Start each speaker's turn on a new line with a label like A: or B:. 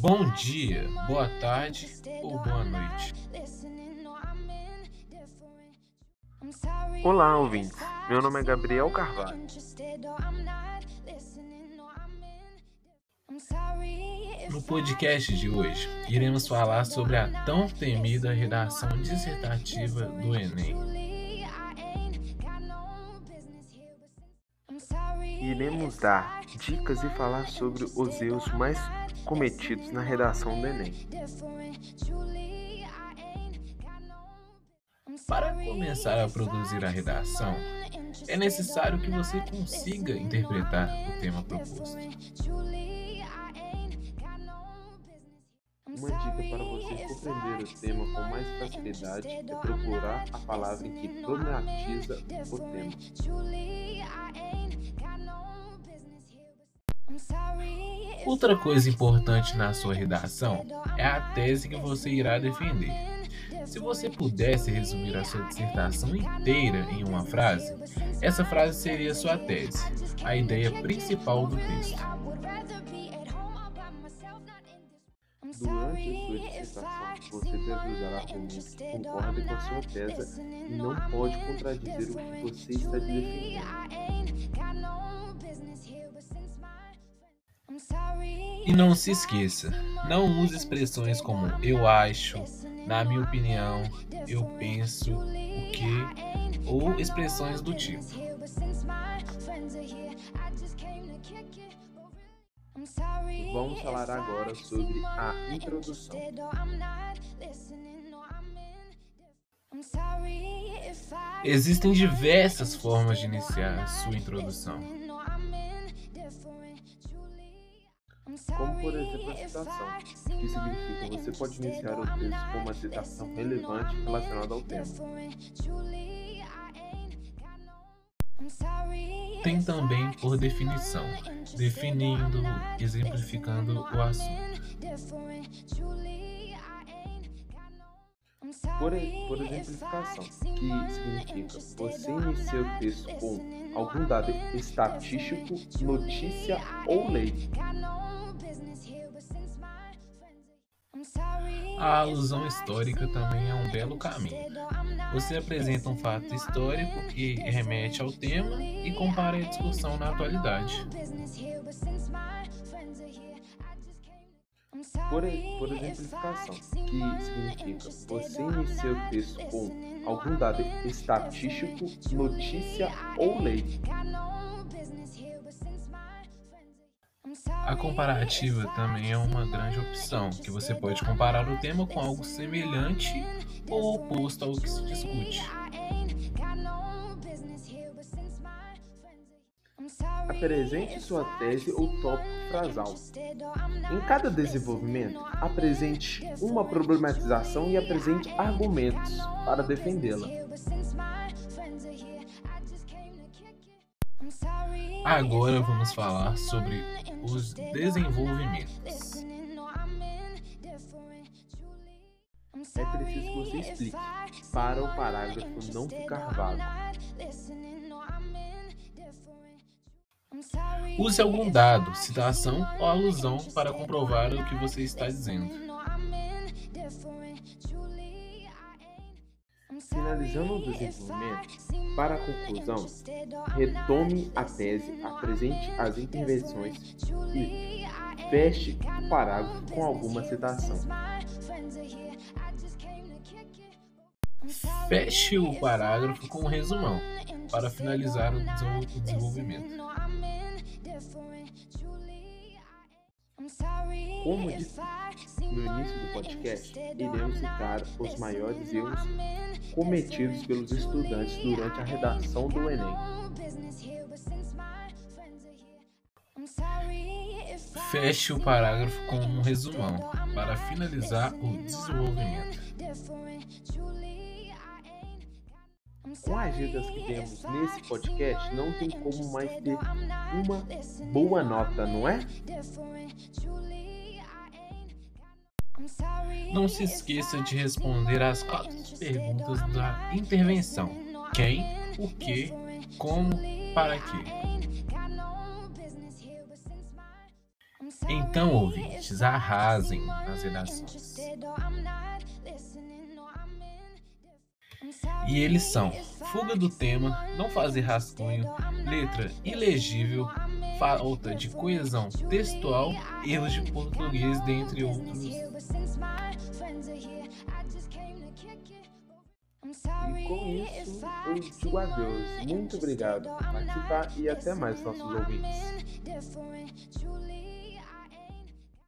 A: Bom dia, boa tarde ou boa noite.
B: Olá, ouvintes. Meu nome é Gabriel Carvalho.
A: No podcast de hoje, iremos falar sobre a tão temida redação dissertativa do Enem.
B: Iremos dar dicas e falar sobre os erros mais cometidos na redação do Enem.
A: Para começar a produzir a redação, é necessário que você consiga interpretar o tema proposto.
B: Uma dica para você compreender o tema com mais facilidade é procurar a palavra que problematiza o tema.
A: Outra coisa importante na sua redação é a tese que você irá defender. Se você pudesse resumir a sua dissertação inteira em uma frase, essa frase seria sua tese, a ideia principal do texto.
B: Durante sua dissertação, você usar argumentos que concordem com a sua tese e não pode contradizer o que você está defendendo.
A: E não se esqueça, não use expressões como eu acho, na minha opinião, eu penso, o que, ou expressões do tipo.
B: Vamos falar agora sobre a introdução.
A: Existem diversas formas de iniciar a sua introdução.
B: Como, por exemplo, a citação, que significa você pode iniciar o texto com uma citação relevante relacionada ao tema.
A: Tem também por definição, definindo, exemplificando o assunto.
B: Por, por exemplificação, que significa você inicia o texto com algum dado estatístico, notícia ou lei.
A: A alusão histórica também é um belo caminho. Você apresenta um fato histórico que remete ao tema e compara a discussão na atualidade.
B: Por, por exemplificação, que significa você inicia o texto com algum dado estatístico, notícia ou lei.
A: A comparativa também é uma grande opção, que você pode comparar o tema com algo semelhante ou oposto ao que se discute.
B: Apresente sua tese ou tópico frasal. Em cada desenvolvimento, apresente uma problematização e apresente argumentos para defendê-la.
A: Agora vamos falar sobre os desenvolvimentos.
B: É preciso que você explique para o parágrafo não ficar vago.
A: Use algum dado, citação ou alusão para comprovar o que você está dizendo.
B: Finalizando o desenvolvimento, para a conclusão, retome a tese, apresente as intervenções e feche o parágrafo com alguma citação.
A: Feche o parágrafo com um resumão para finalizar o desenvolvimento.
B: Como disse no início do podcast, iremos citar os maiores erros cometidos pelos estudantes durante a redação do Enem.
A: Feche o parágrafo com um resumão para finalizar o desenvolvimento.
B: Com as dicas que temos nesse podcast, não tem como mais ter uma boa nota, não é?
A: Não se esqueça de responder as quatro perguntas da intervenção: quem, o que, como, para quê. Então, ouvintes, arrasem nas redações. E eles são fuga do tema, não fazer rascunho, letra ilegível, falta de coesão textual, erros de português, dentre outros.
B: E com isso, eu digo adeus. Muito obrigado por participar e até mais, nossos ouvintes.